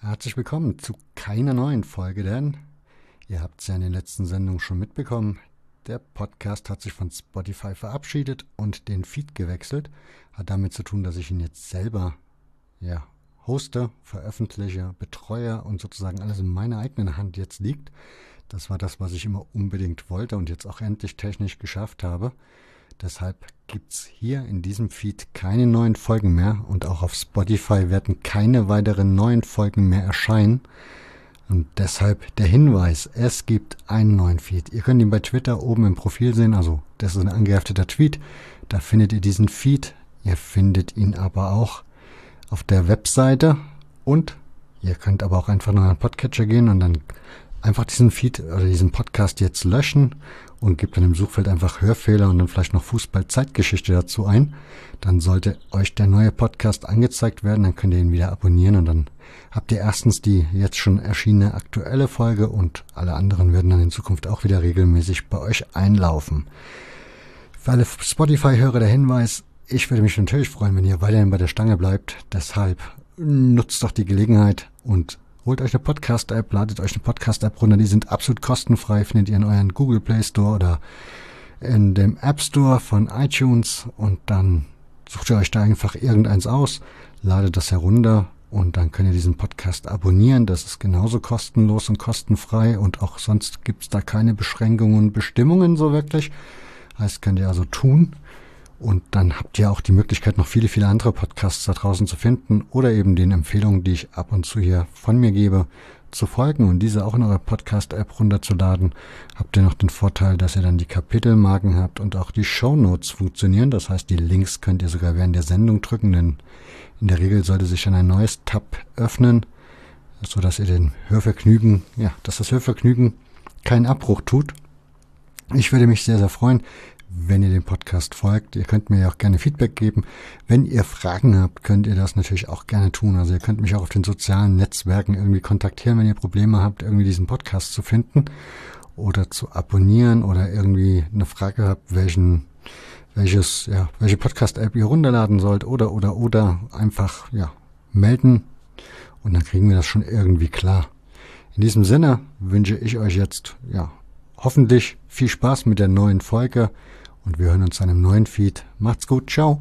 Herzlich willkommen zu keiner neuen Folge, denn ihr habt es ja in den letzten Sendungen schon mitbekommen. Der Podcast hat sich von Spotify verabschiedet und den Feed gewechselt. Hat damit zu tun, dass ich ihn jetzt selber ja, hoste, veröffentliche, betreue und sozusagen alles in meiner eigenen Hand jetzt liegt. Das war das, was ich immer unbedingt wollte und jetzt auch endlich technisch geschafft habe. Deshalb gibt es hier in diesem Feed keine neuen Folgen mehr und auch auf Spotify werden keine weiteren neuen Folgen mehr erscheinen. Und deshalb der Hinweis, es gibt einen neuen Feed. Ihr könnt ihn bei Twitter oben im Profil sehen, also das ist ein angehefteter Tweet. Da findet ihr diesen Feed. Ihr findet ihn aber auch auf der Webseite und ihr könnt aber auch einfach nur den Podcatcher gehen und dann einfach diesen Feed oder diesen Podcast jetzt löschen und gebt dann im Suchfeld einfach Hörfehler und dann vielleicht noch Fußball-Zeitgeschichte dazu ein. Dann sollte euch der neue Podcast angezeigt werden, dann könnt ihr ihn wieder abonnieren und dann habt ihr erstens die jetzt schon erschienene aktuelle Folge und alle anderen werden dann in Zukunft auch wieder regelmäßig bei euch einlaufen. Für alle Spotify-Hörer der Hinweis, ich würde mich natürlich freuen, wenn ihr weiterhin bei der Stange bleibt. Deshalb nutzt doch die Gelegenheit und holt euch eine Podcast-App, ladet euch eine Podcast-App runter. Die sind absolut kostenfrei, findet ihr in euren Google Play Store oder in dem App Store von iTunes und dann sucht ihr euch da einfach irgendeins aus, ladet das herunter und dann könnt ihr diesen Podcast abonnieren. Das ist genauso kostenlos und kostenfrei und auch sonst gibt's da keine Beschränkungen und Bestimmungen so wirklich. Heißt, könnt ihr also tun. Und dann habt ihr auch die Möglichkeit, noch viele, viele andere Podcasts da draußen zu finden oder eben den Empfehlungen, die ich ab und zu hier von mir gebe, zu folgen und diese auch in eure Podcast-App runterzuladen. Habt ihr noch den Vorteil, dass ihr dann die Kapitelmarken habt und auch die Show Notes funktionieren. Das heißt, die Links könnt ihr sogar während der Sendung drücken, denn in der Regel sollte sich dann ein neues Tab öffnen, so dass ihr den Hörvergnügen, ja, dass das Hörvergnügen keinen Abbruch tut. Ich würde mich sehr, sehr freuen, wenn ihr dem Podcast folgt. Ihr könnt mir ja auch gerne Feedback geben. Wenn ihr Fragen habt, könnt ihr das natürlich auch gerne tun. Also ihr könnt mich auch auf den sozialen Netzwerken irgendwie kontaktieren, wenn ihr Probleme habt, irgendwie diesen Podcast zu finden oder zu abonnieren oder irgendwie eine Frage habt, welchen welches ja, welche Podcast App ihr runterladen sollt oder oder oder einfach ja, melden und dann kriegen wir das schon irgendwie klar. In diesem Sinne wünsche ich euch jetzt ja hoffentlich viel Spaß mit der neuen Folge und wir hören uns an einem neuen Feed. Macht's gut, ciao.